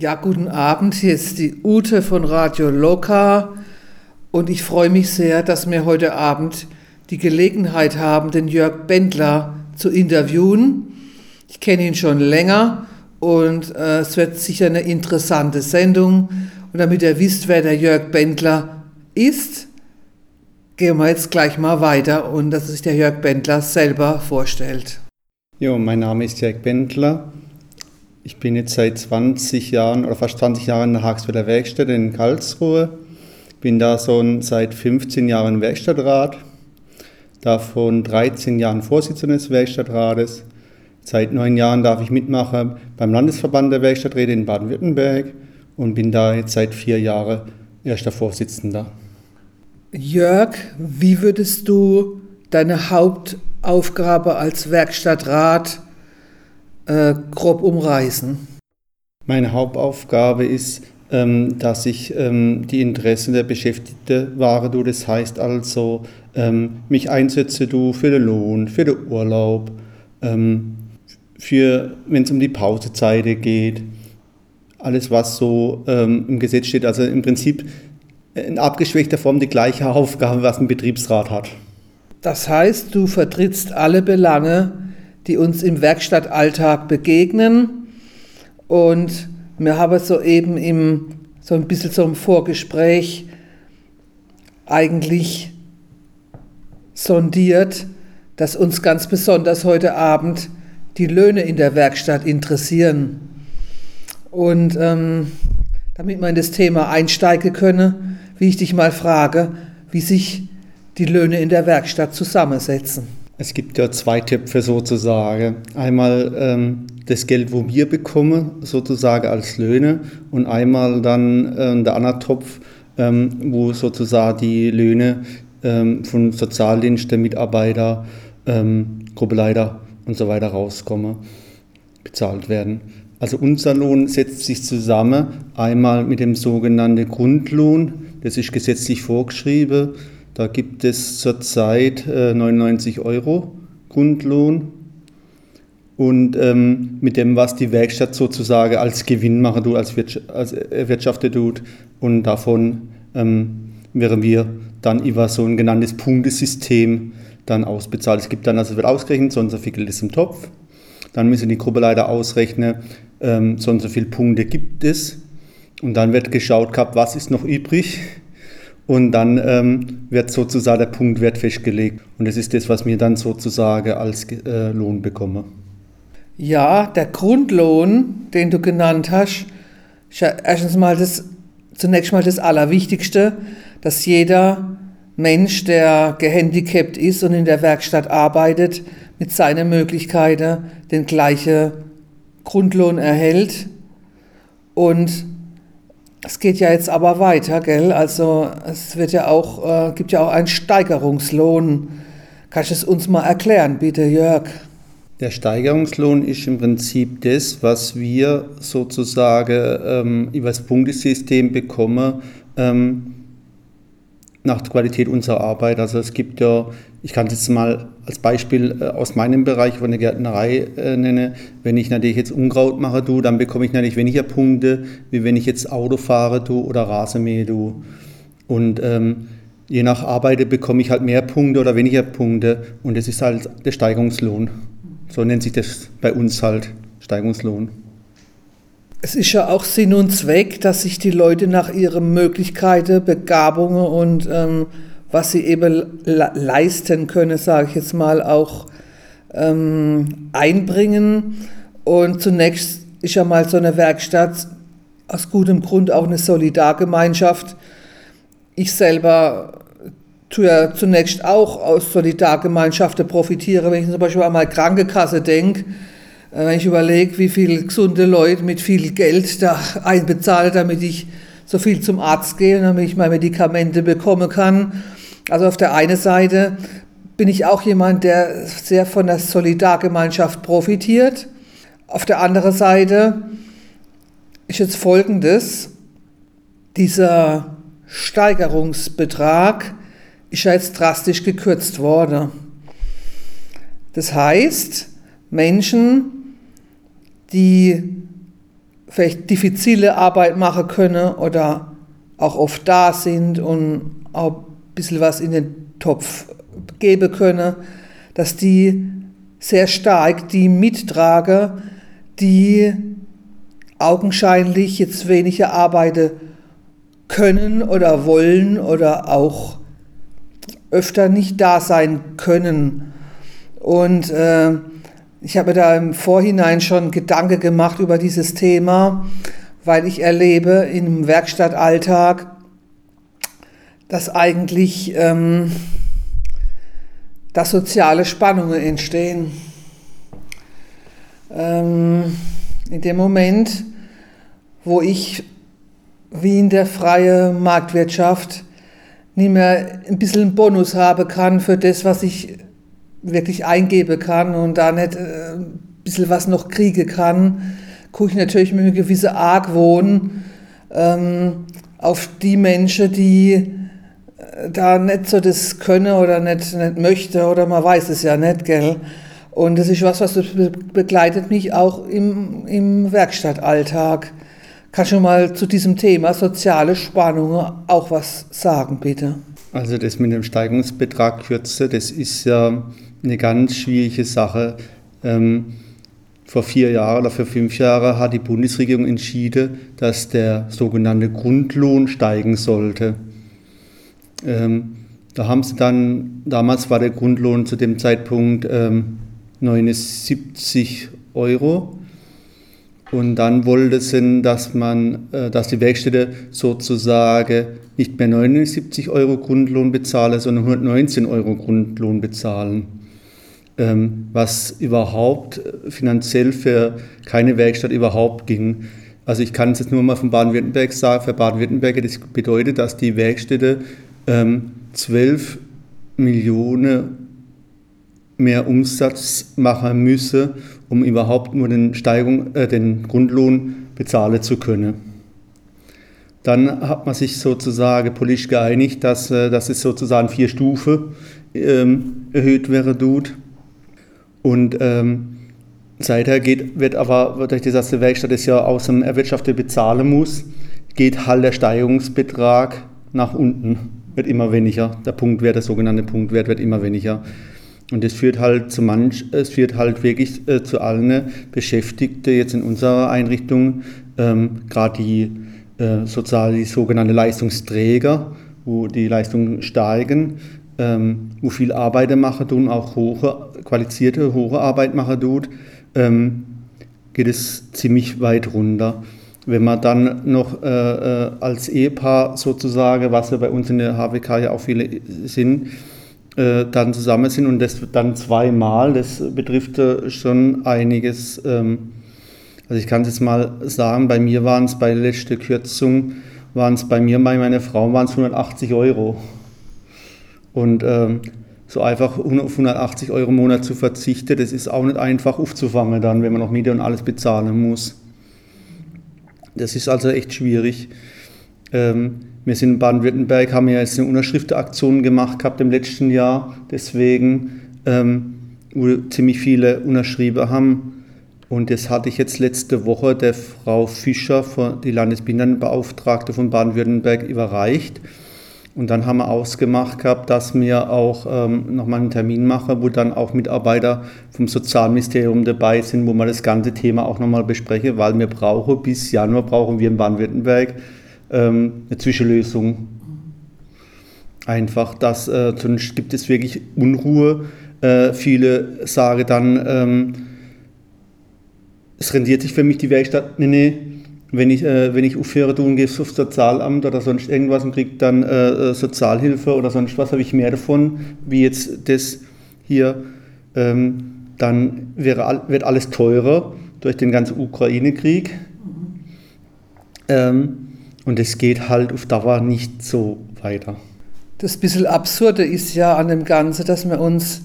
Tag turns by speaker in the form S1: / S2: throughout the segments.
S1: Ja, guten Abend. Hier ist die Ute von Radio Loka und ich freue mich sehr, dass wir heute Abend die Gelegenheit haben, den Jörg Bendler zu interviewen. Ich kenne ihn schon länger und äh, es wird sicher eine interessante Sendung. Und damit ihr wisst, wer der Jörg Bendler ist, gehen wir jetzt gleich mal weiter und dass sich der Jörg Bendler selber vorstellt.
S2: Jo, mein Name ist Jörg Bendler. Ich bin jetzt seit 20 Jahren oder fast 20 Jahren in der Hagsfelder Werkstatt in Karlsruhe. Bin da so seit 15 Jahren Werkstattrat, davon 13 Jahren Vorsitzender des Werkstattrates. Seit neun Jahren darf ich mitmachen beim Landesverband der Werkstatträte in Baden-Württemberg und bin da jetzt seit vier Jahren erster Vorsitzender.
S1: Jörg, wie würdest du deine Hauptaufgabe als Werkstattrat äh, grob umreißen?
S2: Meine Hauptaufgabe ist, ähm, dass ich ähm, die Interessen der Beschäftigten wahre. Du, das heißt also, ähm, mich einsetze du für den Lohn, für den Urlaub, ähm, für, wenn es um die Pausezeit geht, alles, was so ähm, im Gesetz steht. Also im Prinzip in abgeschwächter Form die gleiche Aufgabe, was ein Betriebsrat hat.
S1: Das heißt, du vertrittst alle Belange, die uns im Werkstattalltag begegnen. Und wir haben soeben im, so ein bisschen so im Vorgespräch eigentlich sondiert, dass uns ganz besonders heute Abend die Löhne in der Werkstatt interessieren. Und ähm, damit man in das Thema einsteigen könne, wie ich dich mal frage, wie sich die Löhne in der Werkstatt zusammensetzen.
S2: Es gibt ja zwei Töpfe sozusagen. Einmal ähm, das Geld, wo wir bekommen, sozusagen als Löhne, und einmal dann äh, der andere Topf, ähm, wo sozusagen die Löhne ähm, von Sozialdiensten, Mitarbeiter, ähm, Gruppeleiter und so weiter rauskommen, bezahlt werden. Also unser Lohn setzt sich zusammen einmal mit dem sogenannten Grundlohn, das ist gesetzlich vorgeschrieben. Da gibt es zurzeit äh, 99 Euro Grundlohn. Und ähm, mit dem, was die Werkstatt sozusagen als Gewinn machen tut, als, Wirtschaft, als Erwirtschafter tut. Und davon ähm, wären wir dann über so ein genanntes Punktesystem dann ausbezahlt. Es gibt dann, also wird ausgerechnet, so und so viel ist im Topf. Dann müssen die Gruppeleiter ausrechnen, ähm, so und so viele Punkte gibt es. Und dann wird geschaut gehabt, was ist noch übrig. Und dann ähm, wird sozusagen der Punktwert festgelegt. Und das ist das, was wir dann sozusagen als äh, Lohn bekommen.
S1: Ja, der Grundlohn, den du genannt hast, ist ja erstens mal das, zunächst mal das Allerwichtigste, dass jeder Mensch, der gehandicapt ist und in der Werkstatt arbeitet, mit seinen Möglichkeiten den gleichen Grundlohn erhält. Und es geht ja jetzt aber weiter, gell? Also es wird ja auch, äh, gibt ja auch einen Steigerungslohn. Kannst du es uns mal erklären, bitte, Jörg?
S2: Der Steigerungslohn ist im Prinzip das, was wir sozusagen ähm, über das Punktesystem bekommen, ähm, nach der Qualität unserer Arbeit. Also es gibt ja, ich kann es jetzt mal als Beispiel äh, aus meinem Bereich von der Gärtnerei äh, nenne, wenn ich natürlich jetzt Unkraut mache, du, dann bekomme ich natürlich weniger Punkte, wie wenn ich jetzt Auto fahre, du, oder Rasenmähe, du. Und ähm, je nach Arbeit bekomme ich halt mehr Punkte oder weniger Punkte und das ist halt der Steigerungslohn. So nennt sich das bei uns halt, Steigerungslohn.
S1: Es ist ja auch Sinn und Zweck, dass sich die Leute nach ihren Möglichkeiten, Begabungen und ähm, was sie eben leisten können, sage ich jetzt mal, auch ähm, einbringen. Und zunächst ist ja mal so eine Werkstatt aus gutem Grund auch eine Solidargemeinschaft. Ich selber tue ja zunächst auch aus Solidargemeinschaften profitiere, wenn ich zum Beispiel einmal Krankenkasse denke wenn ich überlege, wie viele gesunde Leute mit viel Geld da einbezahlen, damit ich so viel zum Arzt gehe, damit ich meine Medikamente bekommen kann. Also auf der einen Seite bin ich auch jemand, der sehr von der Solidargemeinschaft profitiert. Auf der anderen Seite ist jetzt Folgendes. Dieser Steigerungsbetrag ist ja jetzt drastisch gekürzt worden. Das heißt, Menschen, die vielleicht diffizile Arbeit machen können oder auch oft da sind und auch ein bisschen was in den Topf geben können, dass die sehr stark die mittragen, die augenscheinlich jetzt weniger arbeiten können oder wollen oder auch öfter nicht da sein können. Und äh, ich habe da im Vorhinein schon Gedanken gemacht über dieses Thema, weil ich erlebe im Werkstattalltag, dass eigentlich ähm, dass soziale Spannungen entstehen. Ähm, in dem Moment, wo ich wie in der freien Marktwirtschaft nicht mehr ein bisschen Bonus haben kann für das, was ich wirklich eingeben kann und da nicht äh, ein bisschen was noch kriegen kann, gucke ich natürlich mit einem gewissen Argwohn ähm, auf die Menschen, die äh, da nicht so das können oder nicht, nicht möchte oder man weiß es ja nicht, gell? Und das ist was, was begleitet mich auch im, im Werkstattalltag. Kannst du mal zu diesem Thema soziale Spannungen auch was sagen, bitte?
S2: Also das mit dem Steigungsbetrag kürze, das ist ja eine ganz schwierige Sache. Ähm, vor vier Jahren oder vor fünf Jahren hat die Bundesregierung entschieden, dass der sogenannte Grundlohn steigen sollte. Ähm, da haben sie dann, damals war der Grundlohn zu dem Zeitpunkt ähm, 79 Euro. Und dann wollte sie, dass man, äh, dass die Werkstätte sozusagen nicht mehr 79 Euro Grundlohn bezahlen, sondern 119 Euro Grundlohn bezahlen. Ähm, was überhaupt finanziell für keine Werkstatt überhaupt ging. Also ich kann es jetzt nur mal von Baden-Württemberg sagen, für Baden-Württemberg, das bedeutet, dass die Werkstätte ähm, 12 Millionen mehr Umsatz machen müsse, um überhaupt nur den, Steigung, äh, den Grundlohn bezahlen zu können. Dann hat man sich sozusagen politisch geeinigt, dass, äh, dass es sozusagen vier Stufen ähm, erhöht wäre tut. Und ähm, seither geht, wird aber, durch die erste Werkstatt das ja aus dem Erwirtschaftet bezahlen muss, geht halt der Steigerungsbetrag nach unten, wird immer weniger. Der Punktwert, der sogenannte Punktwert wird immer weniger. Und das führt halt zu manch, es führt halt wirklich äh, zu allen Beschäftigten jetzt in unserer Einrichtung, ähm, gerade die äh, sozial die sogenannten Leistungsträger, wo die Leistungen steigen, ähm, wo viel Arbeit machen tun, auch hohe, qualifizierte, hohe Arbeit machen tut, ähm, geht es ziemlich weit runter. Wenn man dann noch äh, äh als Ehepaar sozusagen, was ja bei uns in der HWK ja auch viele sind, äh, dann zusammen sind und das dann zweimal, das betrifft äh, schon einiges. Ähm, also ich kann es jetzt mal sagen, bei mir waren es bei der letzten Kürzung, waren es bei mir, bei meiner Frau waren es 180 Euro. Und ähm, so einfach auf 180 Euro im Monat zu verzichten, das ist auch nicht einfach aufzufangen dann, wenn man noch Miete und alles bezahlen muss. Das ist also echt schwierig. Ähm, wir sind in Baden-Württemberg, haben ja jetzt eine Unterschriftenaktion gemacht gehabt im letzten Jahr, deswegen, ähm, wo ziemlich viele unterschrieben haben. Und das hatte ich jetzt letzte Woche der Frau Fischer, die Landesbehindertenbeauftragte von Baden-Württemberg, überreicht. Und dann haben wir ausgemacht gehabt, dass wir auch ähm, nochmal einen Termin machen, wo dann auch Mitarbeiter vom Sozialministerium dabei sind, wo wir das ganze Thema auch nochmal besprechen, weil wir brauchen bis Januar brauchen wir in Baden-Württemberg ähm, eine Zwischenlösung. Einfach, dass äh, sonst gibt es wirklich Unruhe. Äh, viele sagen dann, ähm, es rendiert sich für mich die Werkstatt, nee, nee, wenn ich, äh, wenn ich aufhöre, tun gehe aufs Sozialamt oder sonst irgendwas und kriege dann äh, äh, Sozialhilfe oder sonst was, habe ich mehr davon, wie jetzt das hier. Ähm, dann wäre, wird alles teurer durch den ganzen Ukraine-Krieg. Ähm, und es geht halt auf Dauer nicht so weiter.
S1: Das bisschen Absurde ist ja an dem Ganzen, dass wir uns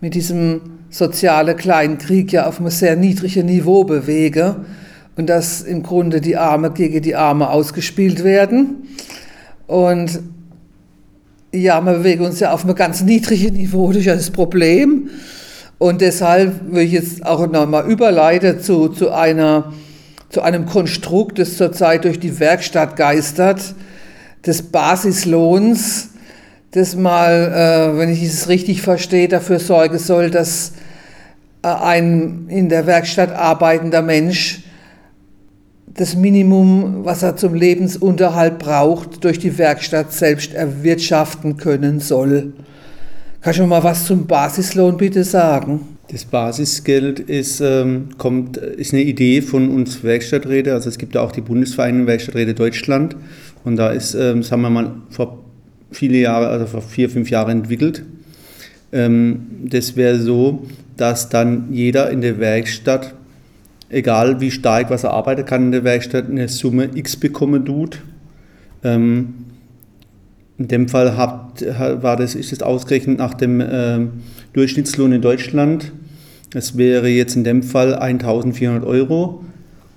S1: mit diesem sozialen Kleinkrieg ja auf einem sehr niedrigen Niveau bewegen und dass im Grunde die Arme gegen die Arme ausgespielt werden. Und ja, wir bewegen uns ja auf einem ganz niedrigen Niveau, ja das Problem. Und deshalb will ich jetzt auch nochmal überleiten zu, zu einer zu einem Konstrukt, das zurzeit durch die Werkstatt geistert, des Basislohns, das mal, äh, wenn ich es richtig verstehe, dafür sorgen soll, dass äh, ein in der Werkstatt arbeitender Mensch das Minimum, was er zum Lebensunterhalt braucht, durch die Werkstatt selbst erwirtschaften können soll. Kannst du mal was zum Basislohn bitte sagen?
S2: Das Basisgeld ist, ähm, kommt, ist eine Idee von uns Werkstatträte. Also es gibt ja auch die Bundesvereinigung Werkstatträte Deutschland. Und da ist, ähm, sagen wir mal, vor viele Jahre, also vor vier, fünf Jahren entwickelt. Ähm, das wäre so, dass dann jeder in der Werkstatt, egal wie stark was er arbeiten kann in der Werkstatt, eine Summe X bekommen tut. Ähm, in dem Fall hat, war das, ist es ausgerechnet nach dem äh, Durchschnittslohn in Deutschland. Das wäre jetzt in dem Fall 1400 Euro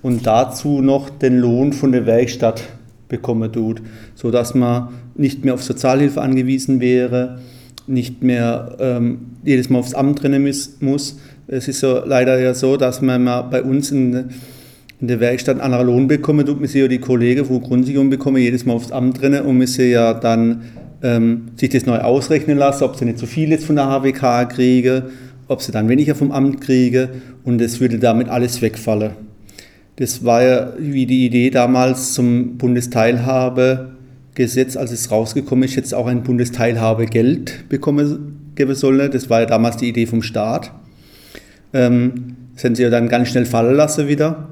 S2: und dazu noch den Lohn von der Werkstatt bekommen tut, sodass man nicht mehr auf Sozialhilfe angewiesen wäre, nicht mehr ähm, jedes Mal aufs Amt rennen muss. Es ist so leider ja so, dass man bei uns in, in der Werkstatt einen Lohn bekommen tut. Wir sehen ja die Kollegen, die Grundsicherung bekommen, jedes Mal aufs Amt rennen und müssen ja dann ähm, sich das neu ausrechnen lassen, ob sie nicht zu viel jetzt von der HWK kriegen, ob sie dann weniger vom Amt kriegen und es würde damit alles wegfallen. Das war ja wie die Idee damals zum Bundesteilhabegesetz, als es rausgekommen ist, jetzt auch ein Bundesteilhabegeld bekommen geben solle. Das war ja damals die Idee vom Staat. Ähm, das haben sie ja dann ganz schnell fallen lassen wieder.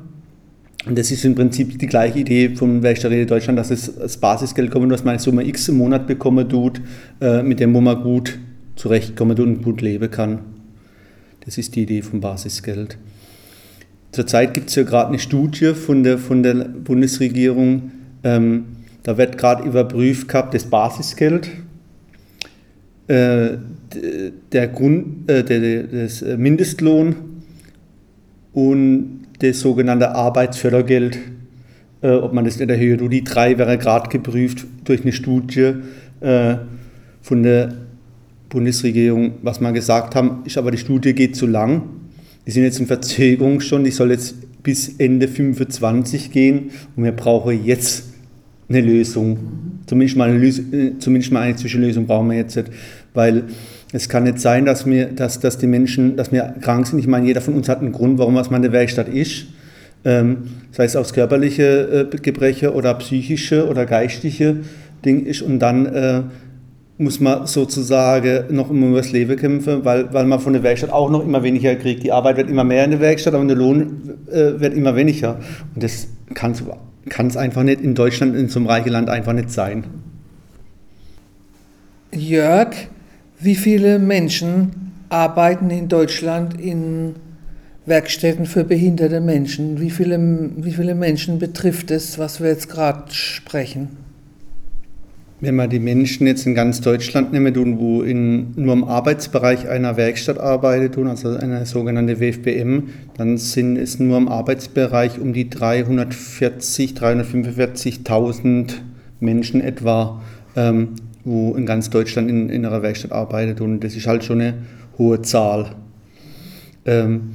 S2: Und das ist im Prinzip die gleiche Idee vom Werkstattrede Deutschland, dass es das Basisgeld kommen, dass man Summe X im Monat bekommen tut, äh, mit dem wo man gut zurechtkommen und gut leben kann. Das ist die Idee vom Basisgeld. Zurzeit gibt es ja gerade eine Studie von der, von der Bundesregierung, ähm, da wird gerade überprüft gehabt das Basisgeld, äh, der Grund, äh, der, das Mindestlohn und das sogenannte Arbeitsfördergeld, äh, ob man das nicht erhöht. Und die drei wäre gerade geprüft durch eine Studie äh, von der Bundesregierung. Was man gesagt haben, ist aber die Studie geht zu lang die sind jetzt in Verzögerung schon, die soll jetzt bis Ende 25 gehen und wir brauchen jetzt eine Lösung. Zumindest mal eine, Lösung, äh, zumindest mal eine Zwischenlösung brauchen wir jetzt, weil es kann nicht sein, dass, wir, dass, dass die Menschen, dass wir krank sind. Ich meine, jeder von uns hat einen Grund, warum was man in Werkstatt ist. Ähm, sei es aus körperliche äh, Gebreche oder psychische oder geistige Ding ist und dann äh, muss man sozusagen noch immer über das Leben kämpfen, weil, weil man von der Werkstatt auch noch immer weniger kriegt. Die Arbeit wird immer mehr in der Werkstatt, aber der Lohn äh, wird immer weniger. Und das kann es einfach nicht in Deutschland, in so einem reichen Land einfach nicht sein.
S1: Jörg, wie viele Menschen arbeiten in Deutschland in Werkstätten für behinderte Menschen? Wie viele, wie viele Menschen betrifft es, was wir jetzt gerade sprechen?
S2: Wenn man die Menschen jetzt in ganz Deutschland nehmen, wo in, nur im Arbeitsbereich einer Werkstatt arbeitet, also eine sogenannte WFBM, dann sind es nur im Arbeitsbereich um die 340, 345.000 Menschen etwa, ähm, wo in ganz Deutschland in, in einer Werkstatt arbeitet. Und das ist halt schon eine hohe Zahl. Ähm,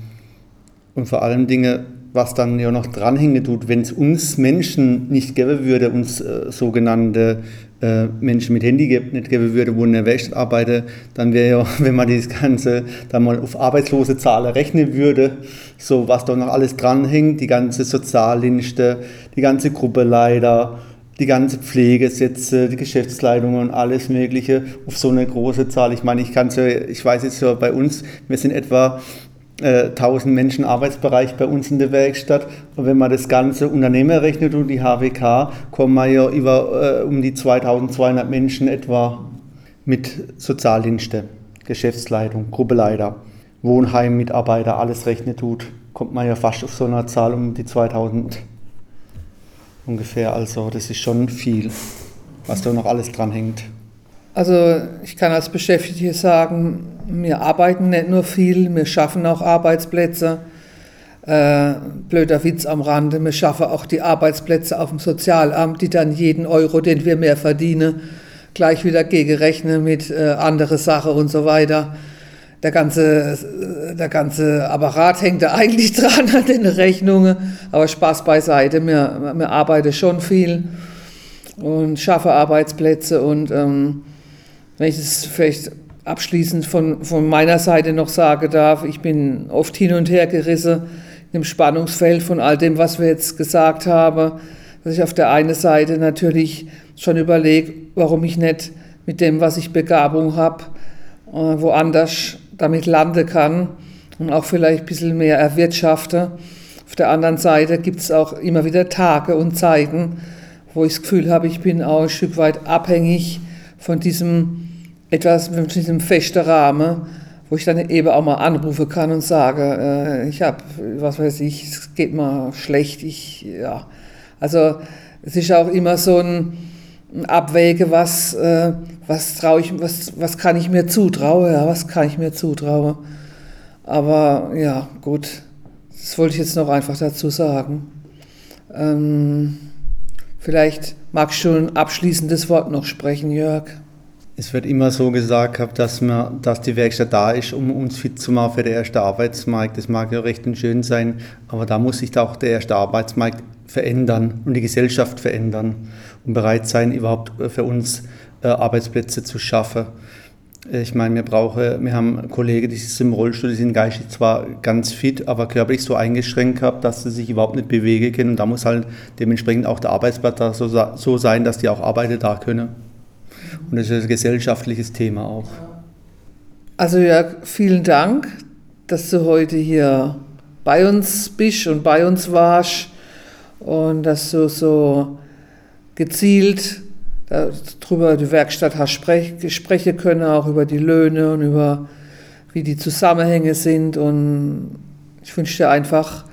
S2: und vor allen Dingen, was dann ja noch dranhängen tut, wenn es uns Menschen nicht gäbe würde, uns äh, sogenannte äh, Menschen mit Handicap nicht geben würde, wo in der Werkstatt arbeiten, dann wäre ja, wenn man das Ganze dann mal auf arbeitslose Zahlen rechnen würde, so was da noch alles dranhängt, die ganze Sozialdienste, die ganze Gruppeleiter, die ganze Pflegesätze, die Geschäftsleitungen und alles Mögliche auf so eine große Zahl. Ich meine, ich kann ja, ich weiß jetzt ja bei uns, wir sind etwa 1000 äh, Menschen Arbeitsbereich bei uns in der Werkstatt. Und wenn man das ganze Unternehmen rechnet und die HWK, kommen wir ja über äh, um die 2200 Menschen etwa mit Sozialdienste, Geschäftsleitung, Gruppeleiter, Wohnheim, Mitarbeiter, alles rechnet tut, kommt man ja fast auf so eine Zahl um die 2000 ungefähr. Also das ist schon viel, was da noch alles dran hängt.
S1: Also ich kann als Beschäftigte sagen, wir arbeiten nicht nur viel, wir schaffen auch Arbeitsplätze. Äh, blöder Witz am Rande, wir schaffen auch die Arbeitsplätze auf dem Sozialamt, die dann jeden Euro, den wir mehr verdienen, gleich wieder gegenrechnen mit äh, andere Sachen und so weiter. der ganze, der ganze Apparat hängt da eigentlich dran an den Rechnungen. Aber Spaß beiseite, wir, wir arbeiten schon viel und schaffe Arbeitsplätze. Und ähm, wenn ich es vielleicht abschließend von, von meiner Seite noch sagen darf, ich bin oft hin und her gerissen im Spannungsfeld von all dem, was wir jetzt gesagt haben, dass ich auf der einen Seite natürlich schon überlege, warum ich nicht mit dem, was ich Begabung habe, äh, woanders damit landen kann und auch vielleicht ein bisschen mehr erwirtschafte. Auf der anderen Seite gibt es auch immer wieder Tage und Zeiten, wo ich das Gefühl habe, ich bin auch ein Stück weit abhängig von diesem etwas, von diesem festen Rahmen, wo ich dann eben auch mal anrufen kann und sage, äh, ich habe, was weiß ich, es geht mal schlecht, ich, ja. Also es ist auch immer so ein, ein Abwäge, was, äh, was traue ich, was, was kann ich mir zutrauen, ja, was kann ich mir zutrauen. Aber ja, gut, das wollte ich jetzt noch einfach dazu sagen. Ähm, vielleicht magst du ein abschließendes Wort noch sprechen, Jörg.
S2: Es wird immer so gesagt, dass, man, dass die Werkstatt da ist, um uns fit zu machen für den ersten Arbeitsmarkt. Das mag ja recht schön sein, aber da muss sich auch der erste Arbeitsmarkt verändern und die Gesellschaft verändern und bereit sein, überhaupt für uns äh, Arbeitsplätze zu schaffen. Ich meine, wir brauchen, wir haben Kollegen, die sind im Rollstuhl, die sind geistig zwar ganz fit, aber körperlich so eingeschränkt haben, dass sie sich überhaupt nicht bewegen können. Und da muss halt dementsprechend auch der Arbeitsplatz so, so sein, dass die auch arbeiten da können. Und das ist ein gesellschaftliches Thema auch.
S1: Also Jörg, vielen Dank, dass du heute hier bei uns bist und bei uns warst und dass du so gezielt darüber die Werkstatt hast sprechen können, auch über die Löhne und über wie die Zusammenhänge sind. Und ich wünsche dir einfach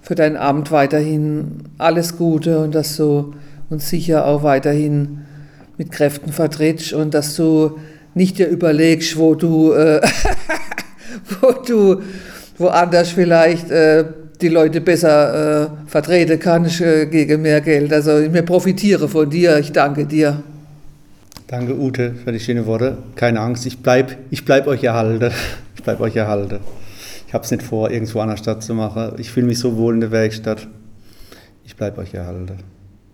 S1: für deinen Abend weiterhin alles Gute und dass du uns sicher auch weiterhin mit Kräften vertrittst und dass du nicht dir überlegst, wo du, äh, wo du woanders vielleicht äh, die Leute besser äh, vertreten kannst äh, gegen mehr Geld. Also ich mir profitiere von dir. Ich danke dir.
S2: Danke Ute für die schönen Worte. Keine Angst, ich bleibe ich bleib euch erhalten. Ich bleibe euch erhalten. Ich habe es nicht vor, irgendwo an der Stadt zu machen. Ich fühle mich so wohl in der Werkstatt. Ich bleibe euch erhalten.